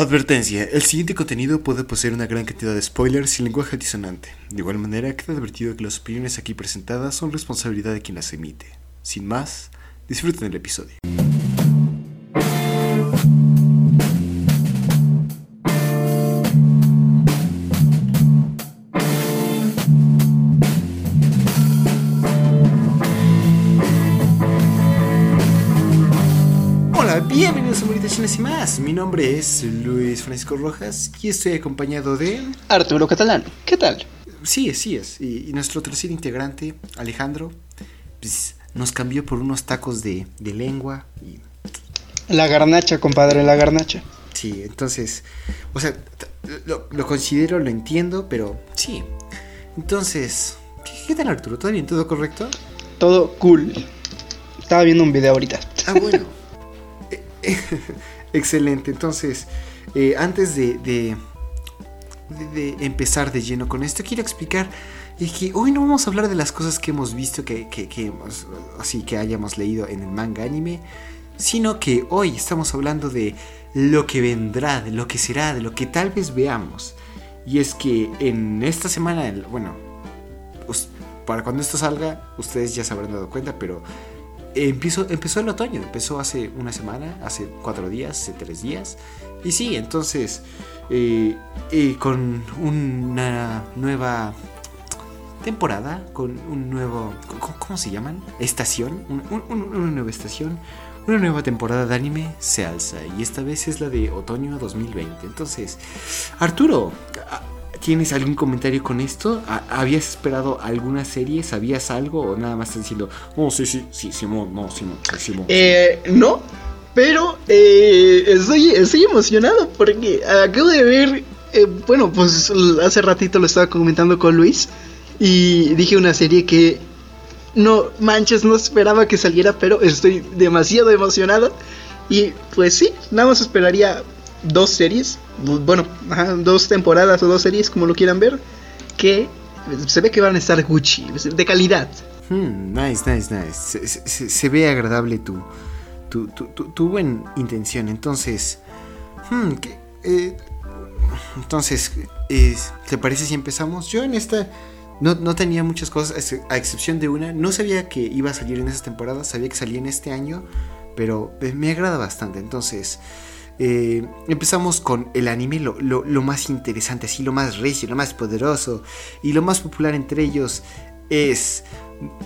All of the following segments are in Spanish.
Advertencia, el siguiente contenido puede poseer una gran cantidad de spoilers y lenguaje disonante. De igual manera, queda advertido que las opiniones aquí presentadas son responsabilidad de quien las emite. Sin más, disfruten el episodio. Y más. Mi nombre es Luis Francisco Rojas y estoy acompañado de... Arturo Catalán, ¿qué tal? Sí, sí es. Y, y nuestro tercer integrante, Alejandro, pues, nos cambió por unos tacos de, de lengua. Y, La garnacha, compadre, la garnacha. sí, entonces, o sea, lo considero, lo entiendo, pero sí. Entonces, ¿qué, qué tal Arturo? ¿Todo bien? ¿Todo correcto? Todo cool. Estaba viendo un video ahorita. Ah, bueno. Excelente. Entonces, eh, antes de, de, empezar de lleno con esto, quiero explicar que hoy no vamos a hablar de las cosas que hemos visto, que, así que hayamos leído en el manga anime, sino que hoy estamos hablando de lo que vendrá, de lo que será, de lo que tal vez veamos. Y es que en esta semana, bueno, para cuando esto salga, ustedes ya se habrán dado cuenta, pero empezó, empezó el otoño, empezó hace una semana, hace cuatro días, hace tres días. Y sí, entonces, eh, eh, con una nueva temporada, con un nuevo, ¿cómo, cómo se llaman? Estación, un- un- un- una nueva estación, una nueva temporada de anime se alza. Y esta vez es la de otoño 2020. Entonces, Arturo, ¿Tienes algún comentario con esto? ¿Ha- ¿Habías esperado alguna serie? ¿Sabías algo? ¿O nada más estás diciendo, oh, sí, sí, sí, Simón, no, Simón, sí, Simón? Eh, no, pero eh, estoy, estoy emocionado porque acabo de ver, eh, bueno, pues hace ratito lo estaba comentando con Luis y dije una serie que no manches, no esperaba que saliera, pero estoy demasiado emocionado y pues sí, nada más esperaría dos series, bu- bueno, dos temporadas o dos series como lo quieran ver, que se ve que van a estar Gucci, de calidad. Hmm, nice, nice, nice. Se, ve agradable tu, tu, tu, tu- buena intención. Entonces, hmm, ¿qué, eh, entonces, eh, ¿te parece si empezamos? Yo en esta no, no tenía muchas cosas, a excepción de una. No sabía que iba a salir en esa temporada, sabía que salía en este año, pero eh, me agrada bastante. Entonces, eh, empezamos con el anime, lo, lo- lo más interesante, así, lo más recio, lo más poderoso y lo más popular entre ellos es...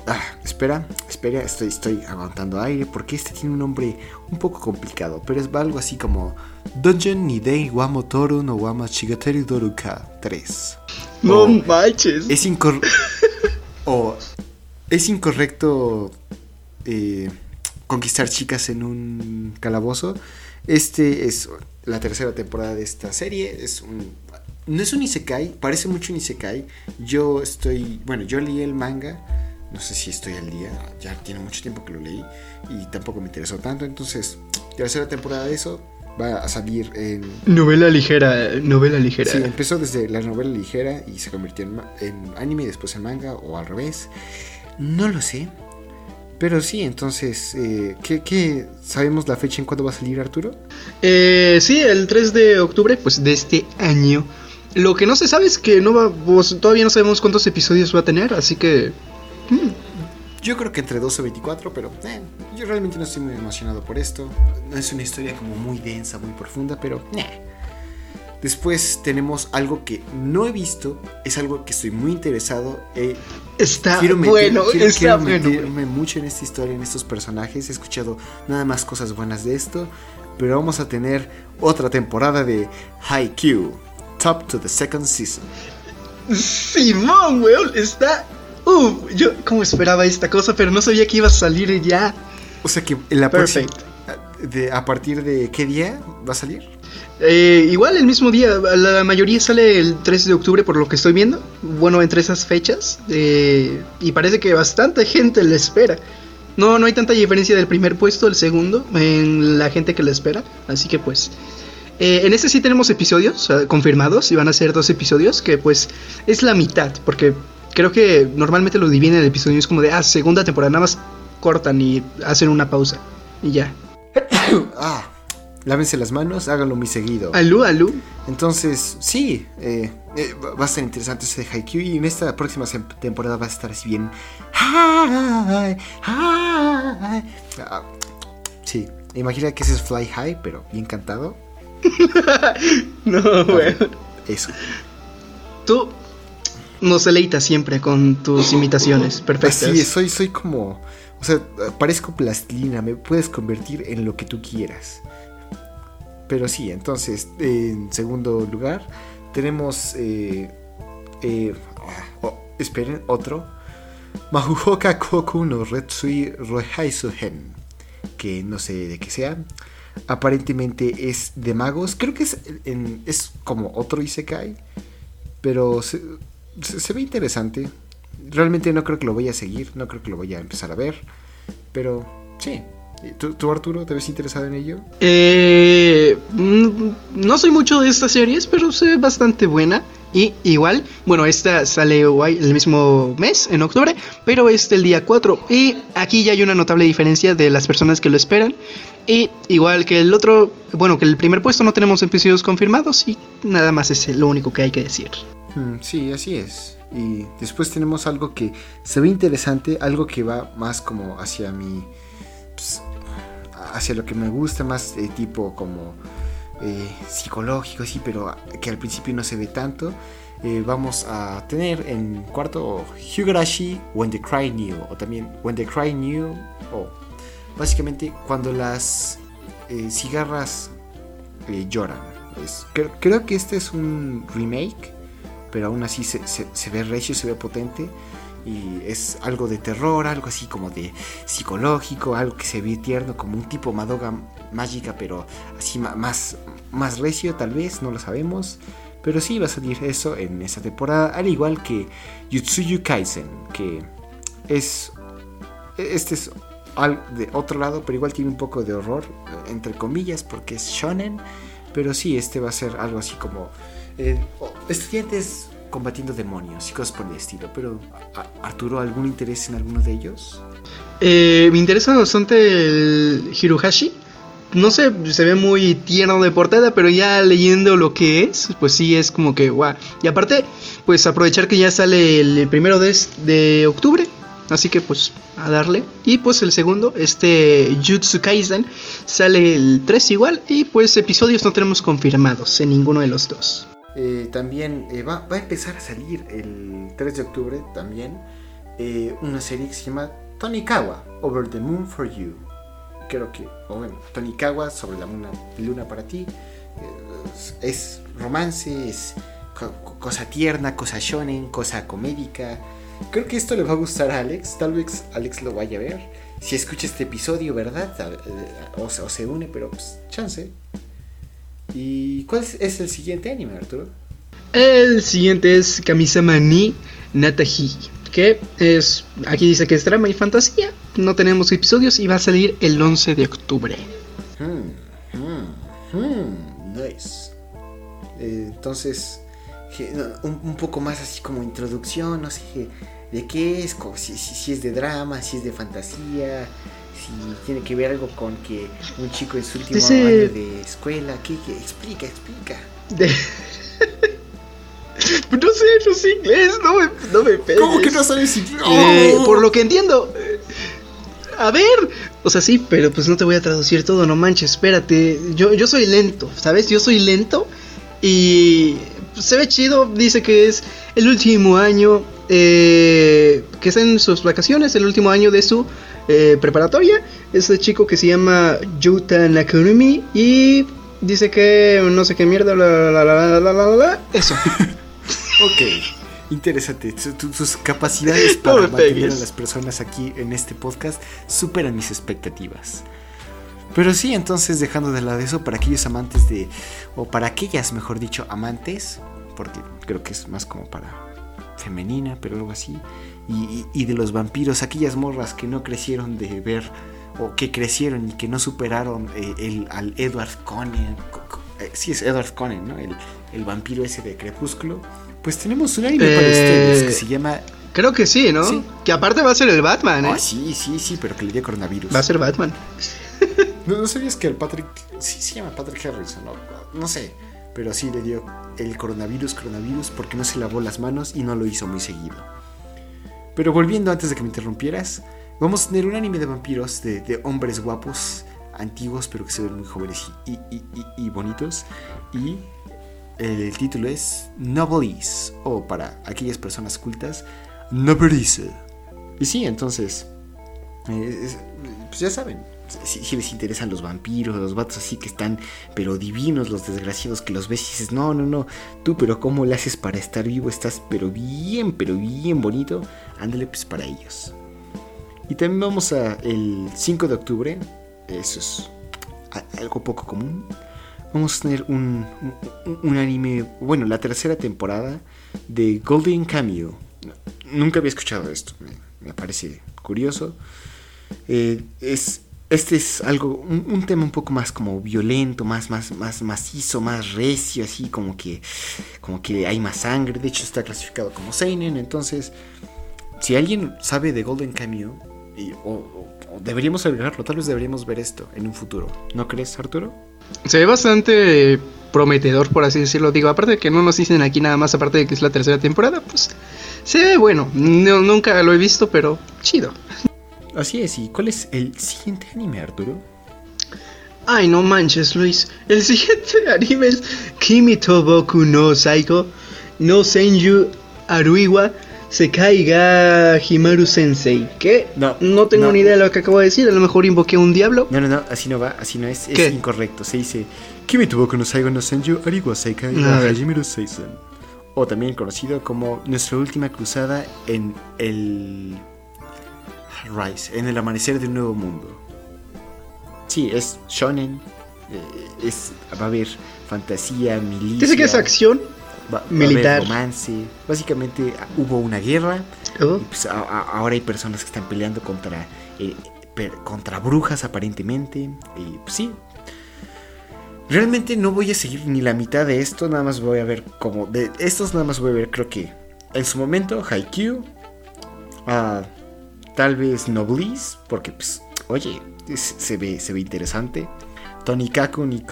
Ah, espera, espera, estoy, estoy aguantando aire porque este tiene un nombre un poco complicado, pero es algo así como Dungeon Nidei wa Motoru no Wama Shigateru Doruka 3. No manches. es incorrecto. o es incorrecto eh, conquistar chicas en un calabozo. Este es la tercera temporada de esta serie. Es un. No es un Isekai, parece mucho un Isekai. Yo estoy. Bueno, yo leí el manga. No sé si estoy al día. Ya tiene mucho tiempo que lo leí. Y tampoco me interesó tanto. Entonces, tercera temporada de eso. Va a salir en Novela ligera, novela ligera. Sí, empezó desde la novela ligera y se convirtió en, en anime y después en manga o al revés. No lo sé. Pero sí, entonces, eh, ¿qué, qué- sabemos la fecha en cuándo va a salir Arturo? Eh, sí, el 3 de octubre, pues de este año. Lo que no se sabe es que no va, pues, todavía no sabemos cuántos episodios va a tener, así que Yo creo que entre 12 o 24, pero eh, yo realmente no estoy muy emocionado por esto. No es una historia como muy densa, muy profunda, pero... eh. Después tenemos algo que no he visto, es algo que estoy muy interesado. eh, está quiero meter- bueno, quiero- está quiero bueno. meterme mucho en esta historia, en estos personajes. He escuchado nada más cosas buenas de esto. Pero vamos a tener otra temporada de Haikyuu. Top to the second season. Simón, weón, está... Uf, yo como esperaba esta cosa, pero no sabía que iba a salir ya. O sea que en la próxima... Perfecto. De, ¿A partir de qué día va a salir? Eh, igual el mismo día, la mayoría sale el 3 de octubre por lo que estoy viendo. Bueno, entre esas fechas. eh, y parece que bastante gente le espera. No, no hay tanta diferencia del primer puesto al segundo en la gente que le espera. Así que pues... eh, en este sí tenemos episodios eh, confirmados y van a ser dos episodios que pues es la mitad. Porque creo que normalmente lo dividen en episodios como de, ah, segunda temporada, nada más cortan y hacen una pausa. Y ya. ah, lávense las manos, háganlo muy seguido. Alú, alú. Entonces, sí, eh, eh, va a ser interesante ese de Haikyuu y en esta próxima temporada va a estar así bien. Hi, hi. Ah, sí, imagina que ese es Fly High, pero bien cantado. No, güey. Eso. Tú nos deleitas siempre con tus imitaciones perfectas. Así es, soy, soy como. O sea, parezco plastilina, me puedes convertir en lo que tú quieras. Pero sí, entonces, en segundo lugar, tenemos. Eh, eh, oh, esperen, otro. Mahuhoka Koku no Retsui Rohaisuhen. Que no sé de qué sea. Aparentemente es de magos. Creo que es, en- es como otro Isekai. Pero se, ve interesante. Realmente no creo que lo vaya a seguir. No creo que lo vaya a empezar a ver. Pero sí. ¿Y ¿Tú, Arturo, te ves interesado en ello? Eh, mm, no soy mucho de estas series, pero se ve bastante buena. Y igual, bueno, esta sale el mismo mes, en octubre, pero este el día 4. Y aquí ya hay una notable diferencia de las personas que lo esperan. Y igual que el otro, bueno, que el primer puesto no tenemos episodios confirmados y nada más es lo único que hay que decir. Mm, sí, así es. Y después tenemos algo que se ve interesante, algo que va más como hacia mi... pues, hacia lo que me gusta, más tipo como eh, psicológico, sí, pero que al principio no se ve tanto. Eh, vamos a tener en cuarto Higurashi When the Cry New, o también When the Cry New, o básicamente cuando las eh, cigarras lloran. Creo que este es un remake, pero aún así se, se- ve recio, se ve potente. Y es algo de terror, algo así como de psicológico, algo que se ve tierno, como un tipo Madoga mágica, pero así más, más recio tal vez, no lo sabemos. Pero sí va a salir eso en esta temporada, al igual que Yutsuyu Kaisen, que es... Este es al- de otro lado, pero igual tiene un poco de horror, entre comillas, porque es shonen. Pero sí, este va a ser algo así como eh, estudiantes combatiendo demonios y cosas por el estilo. Pero, Arturo, ¿algún interés en alguno de ellos? Eh, me interesa bastante el Hirohashi. No sé, se ve muy tierno de portada, pero ya leyendo lo que es, pues sí es como que guau. Y aparte, pues aprovechar que ya sale el primero de, de octubre. Así que pues a darle. Y pues el segundo, este Jutsu Kaisen, sale el 3 igual. Y pues episodios no tenemos confirmados en ninguno de los dos. Eh, también eh, va, va a empezar a salir el 3 de octubre también eh, una serie que se llama Tonikawa, Over the Moon for You. Creo que, o bueno, Tonikawa sobre la luna, luna para ti. Eh, es, romance, es co- co- cosa tierna, cosa shonen, cosa comédica. Creo que esto le va a gustar a Alex. Tal vez Alex lo vaya a ver. Si escucha este episodio, ¿verdad? Eh, O, o se une, pero pues, chance. ¿Y cuál es, el siguiente anime, Arturo? El siguiente es Kamisama ni Natahi, que es, aquí dice que es drama y fantasía, no tenemos episodios y va a salir el 11 de octubre. Hmm, hmm, hmm, nice. Eh, entonces, un, un poco más así como introducción, no sé de qué es, co- si, si- si es de drama, si es de fantasía, si tiene que ver algo con que un chico en su último Dice- año de escuela, ¿qué, qué? Explica, explica. De- no sé, no sé inglés, no me, no me pegues. sabes si... Eh, por lo que entiendo. A ver. O sea, sí, pero pues no te voy a traducir todo, no manches, espérate. Yo, yo soy lento, ¿sabes? Yo soy lento. Y se ve chido. Dice que es el último año. Eh, que está en sus vacaciones, el último año de su eh, preparatoria. Este chico que se llama Yuta Nakurumi. Y dice que no sé qué mierda. La, la, la, la, la, la, la, eso. Ok, interesante. Tus capacidades para mantener a las personas aquí en este podcast superan mis expectativas. Pero sí, entonces dejando de lado eso, para aquellos amantes de, o para aquellas, mejor dicho, amantes, porque creo que es más como para femenina, pero algo así, y, de los vampiros, aquellas morras que no crecieron de ver, o que crecieron y que no superaron eh, el, al Edward Cullen, co- co- eh, sí es Edward Cullen, ¿no? El, el vampiro ese de Crepúsculo. Pues tenemos un anime para Eh, ustedes que se llama... Creo que sí, ¿no? Sí. Que aparte va a ser el Batman, ¿eh? Ah, sí, sí, sí, pero que le dio coronavirus. Va a ser Batman. ¿No, sabías que el Patrick... Sí se llama Patrick Harrison, no, no sé. Pero sí le dio el coronavirus, coronavirus, porque no se lavó las manos y no lo hizo muy seguido. Pero volviendo antes de que me interrumpieras, vamos a tener un anime de vampiros, de, hombres guapos, antiguos, pero que se ven muy jóvenes y, bonitos. Y el título es Nobles, o para aquellas personas cultas, Nobles. Y sí, entonces, eh, pues ya saben, si, les interesan los vampiros, los vatos así que están, pero divinos, los desgraciados que los ves y dices, no, no, no, tú, pero ¿cómo le haces para estar vivo? Estás, pero bien, pero bien bonito. Ándale, pues para ellos. Y también vamos a el 5 de octubre, eso es algo poco común. Vamos a tener un, un, anime, bueno, la tercera temporada de Golden Cameo. Nunca había escuchado esto, me, parece curioso. Eh, es este es algo, un, tema un poco más como violento, más, más, más macizo, más recio, así como que, como que hay más sangre. De hecho está clasificado como seinen. Entonces, si alguien sabe de Golden Cameo, o, deberíamos agregarlo, tal vez deberíamos ver esto en un futuro. ¿No crees, Arturo? Se ve bastante prometedor, por así decirlo. Digo, aparte de que no nos dicen aquí nada más, aparte de que es la tercera temporada, pues se ve bueno. nunca lo he visto, pero chido. Así es, ¿y cuál es el siguiente anime, Arturo? Ay, no manches, Luis. El siguiente anime es Kimi Boku no Saiko no Senju Aruiwa Sekaiga Himaru Sensei. ¿Qué? No, no tengo ni idea de lo que acabo de decir. A lo mejor invoqué a un diablo. No, no, no, así no va, así no es. Es incorrecto. Se dice Kimi Boku no Saigo no Senju Aruiwa Sekaiga Himaru Sensei. O también conocido como Nuestra última cruzada en el Rise, en el amanecer de un nuevo mundo. Sí, es shonen, eh, es, va a haber fantasía, milicia. Dice que es acción militar. romance. Básicamente ah, hubo una guerra. Oh. Y pues, ahora hay personas que están peleando contra, eh, contra brujas aparentemente. Y pues sí. Realmente no voy a seguir ni la mitad de esto. Nada más voy a ver como... De estos nada más voy a ver creo que en su momento Haikyuu. Uh, Tal vez Noblis, porque pues, oye, se, ve, se ve interesante. Tonikaku ni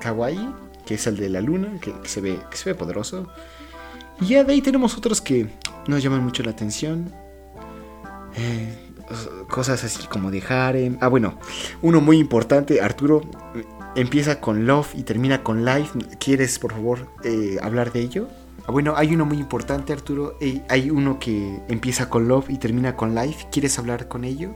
Kawaii, que es el de la luna, que, se, ve, que se ve poderoso. Y ya de ahí tenemos otros que nos llaman mucho la atención. Eh, cosas así como de harem. Ah, bueno, uno muy importante, Arturo, empieza con Love y termina con Life. ¿Quieres, por favor, eh, hablar de ello? Ah, bueno, hay uno muy importante, Arturo. Hay uno que empieza con Love y termina con Life. ¿Quieres hablar con ello?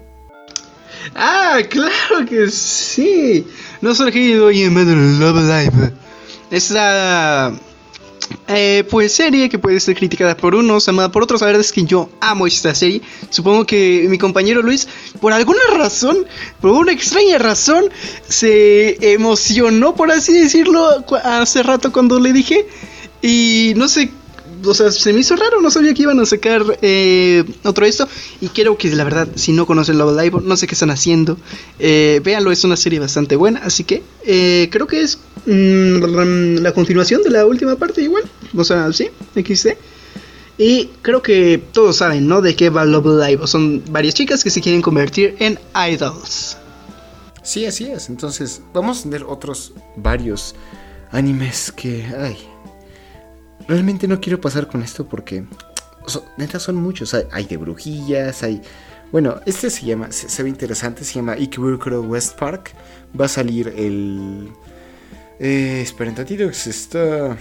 Ah, claro que sí. No solo doy en Love Life. Es la eh, pues serie que puede ser criticada por unos, amada por otros. La verdad es que yo amo esta serie. Supongo que mi compañero Luis, por alguna razón, por una extraña razón, se emocionó, por así decirlo, hace rato cuando le dije. Y no sé, o sea, se me hizo raro, no sabía que iban a sacar eh, otro esto. Y quiero que la verdad, si no conocen Love Live, no sé qué están haciendo. Eh, véanlo, es una serie bastante buena. Así que eh, creo que es mm, la continuación de la última parte, igual. O sea, sí, XD. Y creo que todos saben, ¿no? De qué va Love Live. Son varias chicas que se quieren convertir en idols. Sí, así es. Entonces, vamos a tener otros varios animes que. Ay, realmente no quiero pasar con esto porque neta son muchos. Hay, de brujillas, hay. Bueno, este se llama, se, ve interesante, se llama Ikebukuro West Park. Va a salir el. Eh, esperen tantito, se está.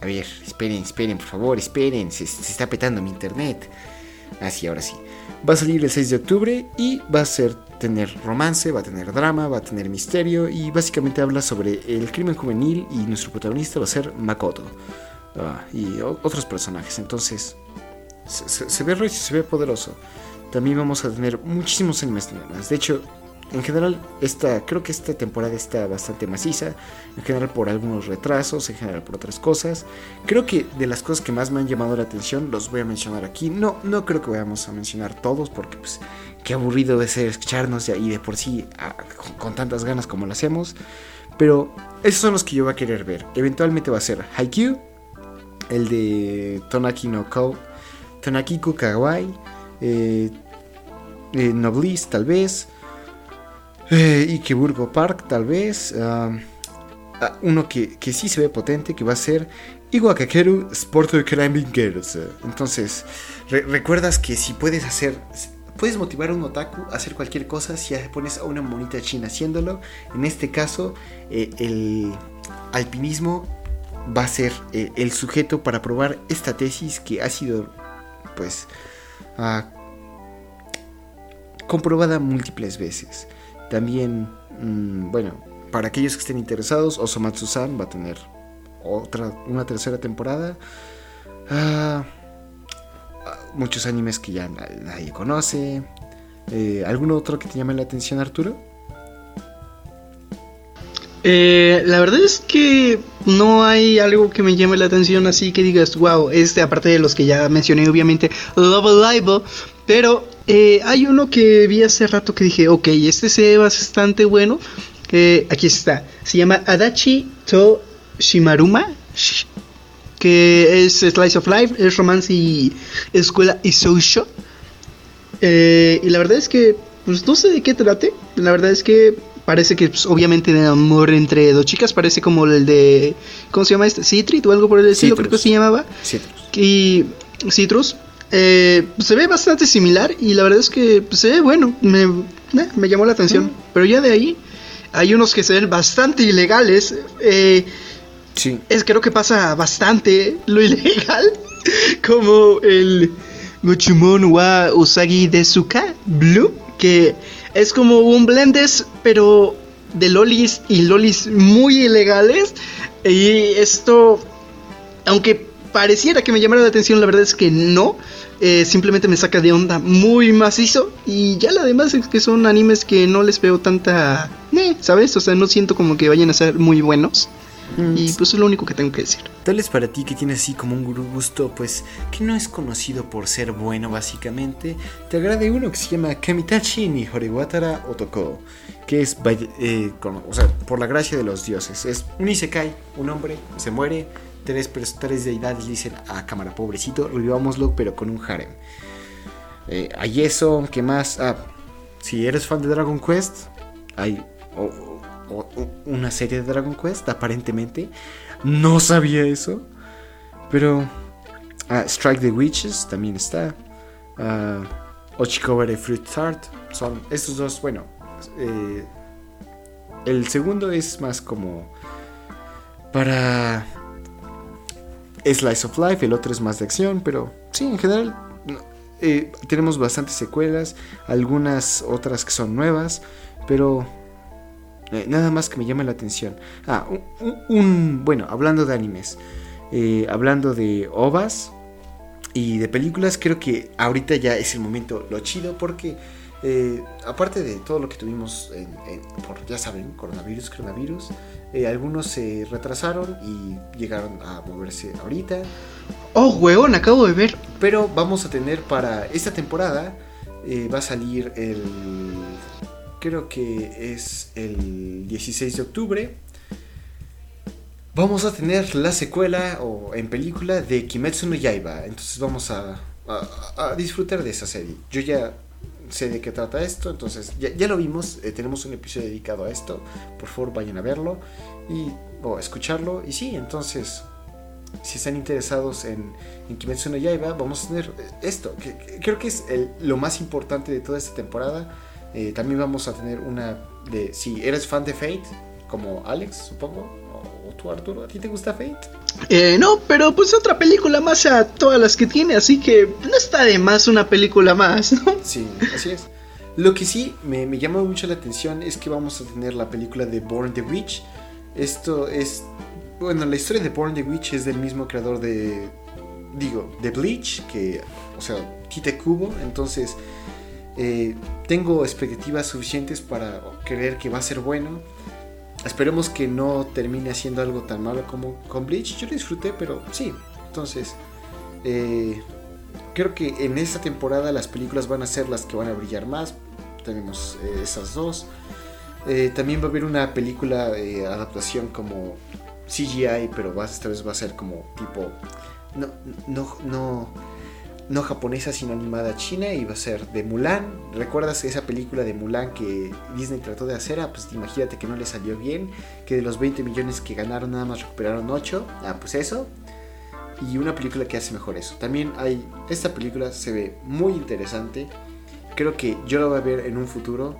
A ver, esperen, esperen, por favor, esperen. Se, se está petando mi internet. Así, ah, ahora sí. Va a salir el 6 de octubre y va a ser tener romance, va a tener drama, va a tener misterio y básicamente habla sobre el crimen juvenil y nuestro protagonista va a ser Makoto ah, y otros personajes. Entonces se, se, ve se ve poderoso. También vamos a tener muchísimos animes más. De hecho, en general, esta, creo que esta temporada está bastante maciza. En general por algunos retrasos, en general por otras cosas. Creo que de las cosas que más me han llamado la atención los voy a mencionar aquí. No, no creo que vayamos a mencionar todos porque pues qué aburrido ser escucharnos y de por sí con, tantas ganas como lo hacemos. Pero esos son los que yo voy a querer ver. Eventualmente va a ser Haikyuu, el de Tonaki no Ko, Tonakiku Kawaii, eh, eh, Noblis tal vez. Eh, Ikeburgo Park, tal vez. Ah, ah, uno que, que, sí se ve potente, que va a ser Iwakakeru Sport Climbing Girls. Entonces, recuerdas que si puedes hacer. Puedes motivar a un otaku a hacer cualquier cosa si pones a una monita china haciéndolo. En este caso, eh, el alpinismo va a ser eh, el sujeto para probar esta tesis que ha sido, pues, ah, comprobada múltiples veces. También, mm, bueno, para aquellos que estén interesados, Osomatsu-san va a tener otra, una tercera temporada. Ah, muchos animes que ya nadie conoce. Eh, ¿Algún otro que te llame la atención, Arturo? Eh, la verdad es que no hay algo que me llame la atención así que digas, wow, este aparte de los que ya mencioné, obviamente, Love Live, pero eh, hay uno que vi hace rato que dije, ok, este se ve bastante bueno. aquí está, se llama Adachi to Shimaruma, que es Slice of Life, es romance y escuela y social. Eh, y la verdad es que, pues no sé de qué trate. La verdad es que parece que, pues, obviamente, de amor entre dos chicas. Parece como el de, ¿cómo se llama este? Citrit o algo por el estilo, creo que se llamaba. Citrus. Y Citrus. Eh, se ve bastante similar y la verdad es que pues, se ve bueno, me, eh, me llamó la atención. Mm. Pero ya de ahí hay unos que se ven bastante ilegales. Eh, Es creo que pasa bastante lo ilegal, como el Gochumon wa Usagi de Suka Blue, que es como un blendes, pero de lolis y lolis muy ilegales. Y esto, aunque pareciera que me llamara la atención, la verdad es que no. Eh, simplemente me saca de onda muy macizo. Y ya lo demás es que son animes que no les veo tanta. Eh, ¿Sabes? O sea, no siento como que vayan a ser muy buenos. Mm. Y pues es lo único que tengo que decir. Tal vez para ti que tienes así como un gusto, pues que no es conocido por ser bueno básicamente, te agrade uno que se llama Kamitachi ni Horiwatara Otoko, que es, eh, o sea, por la gracia de los dioses. Es un isekai, un hombre se muere, tres, tres deidades dicen a ah, cámara, pobrecito, revivámoslo, pero con un harem. Eh, hay eso, ¿qué más? Ah, si eres fan de Dragon Quest, hay una serie de Dragon Quest, aparentemente. No sabía eso. Pero ah, Strike the Witches también está. Uh, Ochikobre Fruit Tart. Son estos dos, bueno. Eh, el segundo es más como para Slice of Life, el otro es más de acción, pero sí, en general eh, tenemos bastantes secuelas, algunas otras que son nuevas, pero eh, nada más que me llama la atención. Ah, un, bueno, hablando de animes, eh, hablando de ovas y de películas, creo que ahorita ya es el momento lo chido porque eh, aparte de todo lo que tuvimos, por, ya saben, coronavirus, coronavirus, algunos se retrasaron y llegaron a moverse ahorita. Oh, huevón, acabo de ver. Pero vamos a tener para esta temporada, va a salir el creo que es el 16 de octubre, vamos a tener la secuela o en película de Kimetsu no Yaiba. Entonces vamos a, disfrutar de esa serie. Yo ya sé de qué trata esto, entonces ya, lo vimos, eh, tenemos un episodio dedicado a esto. Por favor, vayan a verlo y o escucharlo. Y sí, entonces, si están interesados en, en Kimetsu no Yaiba, vamos a tener esto, que, creo que es lo más importante de toda esta temporada eh, también vamos a tener una de, si eres fan de Fate, como Alex, supongo, o, tú Arturo, ¿a ti te gusta Fate? Eh, no, pero pues otra película más a todas las que tiene, así que no está de más una película más, ¿no? Sí, así es. Lo que sí me, me llama mucho la atención es que vamos a tener la película de Born the Witch. Esto es, bueno, la historia de Born the Witch es del mismo creador de, digo, de Bleach, que, o sea, Tite Kubo, entonces eh, tengo expectativas suficientes para creer que va a ser bueno. Esperemos que no termine haciendo algo tan malo como con Bleach. Yo lo disfruté, pero sí. Entonces, eh, creo que en esta temporada las películas van a ser las que van a brillar más. Tenemos eh, esas dos. también va a haber una película adaptación como CGI, pero esta vez va a ser como tipo. No, no, no no japonesa, sino animada china, va a ser de Mulan. ¿Recuerdas esa película de Mulan que Disney trató de hacer? Ah, pues imagínate que no le salió bien, que de los 20 millones que ganaron nada más recuperaron 8. Ah, pues eso. Y una película que hace mejor eso. También hay, esta película se ve muy interesante. Creo que yo la voy a ver en un futuro,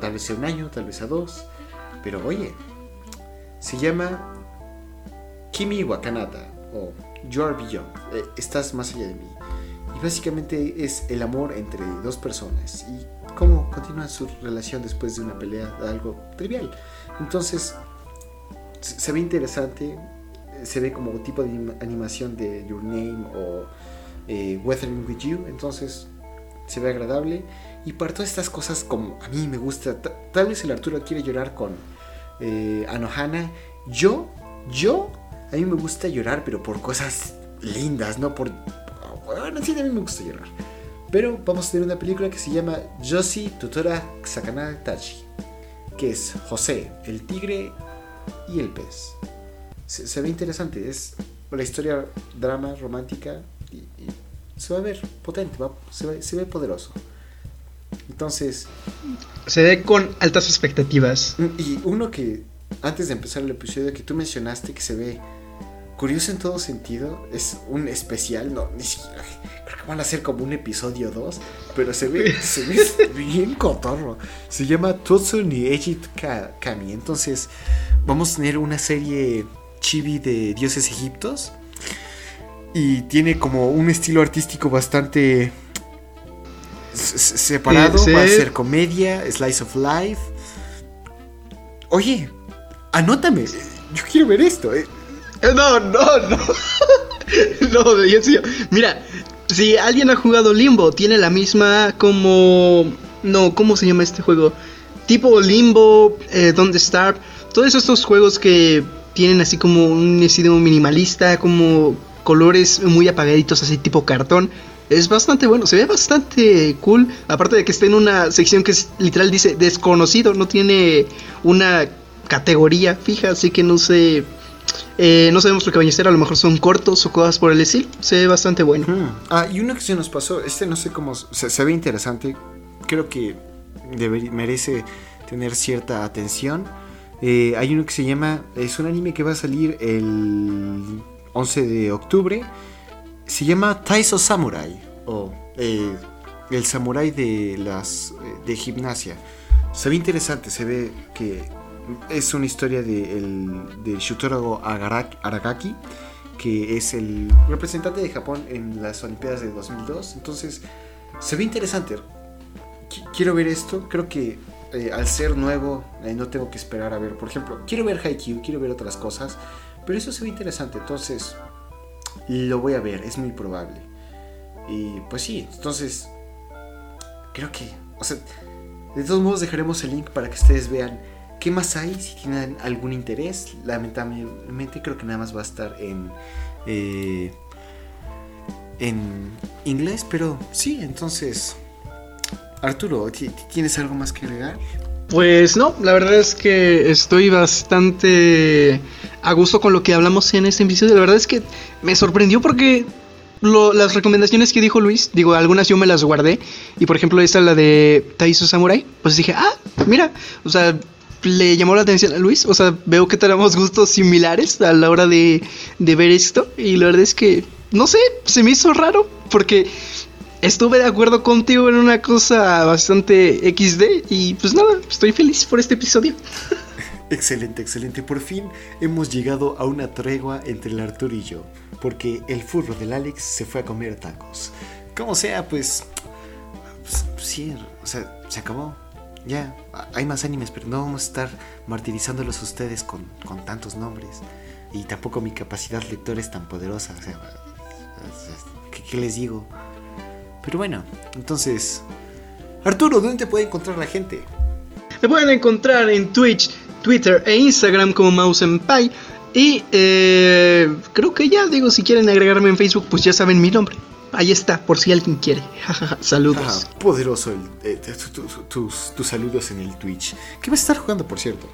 tal vez sea un año, tal vez a dos. Pero oye, se llama Kimi Wakanata o You Are Beyond. Eh, estás más allá de mí. Básicamente es el amor entre dos personas y cómo continúa su relación después de una pelea, algo trivial. Entonces, se ve interesante, se ve como tipo de animación de Your Name o eh, Weathering with You, entonces se ve agradable. Y para todas estas cosas, como a mí me gusta, tal vez el Arturo quiere llorar con eh, Anohana. Yo, yo, a mí me gusta llorar, pero por cosas lindas, no por bueno, sí, también me gusta llorar. Pero vamos a tener una película que se llama Yoshi Tutora Sakana Tachi, que es José, el tigre y el pez. Se, ve interesante, es la historia drama romántica y, se va a ver potente, se, ve, poderoso. Entonces... Se ve con altas expectativas. Y uno que, antes de empezar el episodio, que tú mencionaste que se ve curioso en todo sentido. Es un especial, no, ni siquiera. Creo que van a ser como un episodio 2, pero se ve, se ve bien cotorro. Se llama Totsu ni Ejit Kami. Entonces, vamos a tener una serie chibi de dioses egiptos. Y tiene como un estilo artístico bastante separado. Va a ser comedia, slice of life. Oye, anótame. Yo quiero ver esto. Eh. No, no, no. no, en serio. Mira, si alguien ha jugado Limbo, tiene la misma como... No, ¿cómo se llama este juego? Tipo Limbo, eh, Don't. Todos estos juegos que tienen así como un estilo minimalista, como colores muy apagaditos, así tipo cartón. Es bastante bueno, se ve bastante cool. Aparte de que está en una sección que es, literal dice desconocido, no tiene una categoría fija, así que no sé eh, no sabemos lo que ser, a lo mejor son cortos o cosas por el estilo. Se ve bastante bueno. Hmm. Ah, y uno que se nos pasó, este no sé cómo, se, ve interesante. Creo que merece tener cierta atención. Eh, hay uno que se llama, es un anime que va a salir el 11 de octubre. Se llama Taiso Samurai o eh, el samurai de las de gimnasia. Se ve interesante, se ve que es una historia de, el, de Aragaki, que es el representante de Japón en las Olimpiadas de 2002. Entonces, se ve interesante. quiero ver esto. Creo que eh, al ser nuevo, eh, no tengo que esperar a ver. Por ejemplo, quiero ver Haikyuu, quiero ver otras cosas. Pero eso se ve interesante. Entonces, lo voy a ver. Es muy probable. Y pues sí, entonces, creo que, de todos modos dejaremos el link para que ustedes vean ¿Qué más hay? Si tienen algún interés, lamentablemente creo que nada más va a estar en, eh, en inglés, pero sí, entonces, Arturo, ¿tienes algo más que agregar? Pues no, la verdad es que estoy bastante a gusto con lo que hablamos en este episodio. La verdad es que me sorprendió porque las recomendaciones que dijo Luis, digo, algunas yo me las guardé. Y por ejemplo, esta, la de Taiso Samurai, pues dije, ah, mira, o sea, le llamó la atención a Luis. O sea, veo que tenemos gustos similares a la hora de, ver esto. Y la verdad es que, no sé, se me hizo raro porque estuve de acuerdo contigo en una cosa bastante XD. Y pues nada, estoy feliz por este episodio. Excelente, excelente. Por fin hemos llegado a una tregua entre el Arturo y yo. Porque el furro del Alex se fue a comer tacos. Como sea, pues, pues sí, o sea, se acabó ya, hay más animes, pero no vamos a estar martirizándolos ustedes con, tantos nombres. Y tampoco mi capacidad lectora es tan poderosa. ¿qué, les digo? Pero bueno, entonces... Arturo, ¿dónde te puede encontrar la gente? Me pueden encontrar en Twitch, Twitter e Instagram como Mouse Pie. Y eh, creo que ya, digo, si quieren agregarme en Facebook, pues ya saben mi nombre. Ahí está, por si alguien quiere. saludos. Ah, poderoso eh, tus, saludos en el Twitch. ¿Qué vas a estar jugando, por cierto?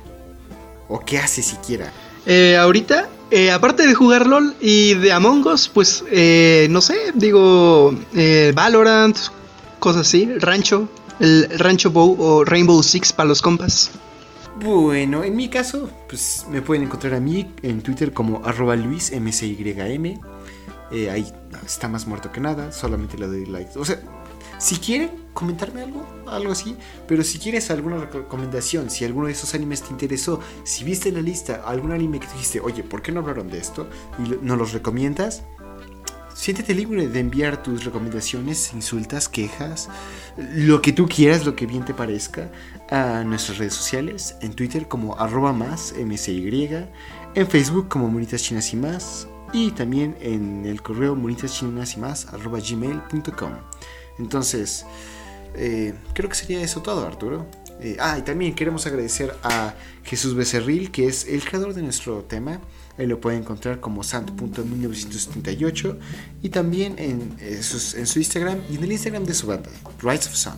¿O qué hace siquiera? Eh, ahorita eh, aparte de jugar LOL y de Among Us, pues eh, no sé, digo eh, Valorant, cosas así, Rancho, el Rancho Bow o Rainbow Six para los compas. Bueno, en mi caso, pues me pueden encontrar a mí en Twitter como arroba luismcym. Eh, ahí está más muerto que nada, solamente le doy like. O sea, si quieren comentarme algo, algo así, pero si quieres alguna recomendación, si alguno de esos animes te interesó, si viste la lista algún anime que dijiste, oye, ¿por qué no hablaron de esto? Y nos los recomiendas, siéntete libre de enviar tus recomendaciones, insultas, quejas, lo que tú quieras, lo que bien te parezca, a nuestras redes sociales, en Twitter como arroba más mcy, en Facebook como monitas chinas y más, y también en el correo y más arroba gmail.com. Entonces, eh, creo que sería eso todo, Arturo. Eh, ah, y también queremos agradecer a Jesús Becerril, que es el creador de nuestro tema. Él lo puede encontrar como santo.1978 y también en, eh, en su Instagram y en el Instagram de su banda, Rights of Sun.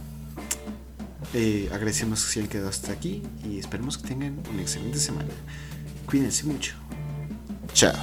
agradecemos que se hayan quedado hasta aquí y esperemos que tengan una excelente semana. Cuídense mucho. Chao.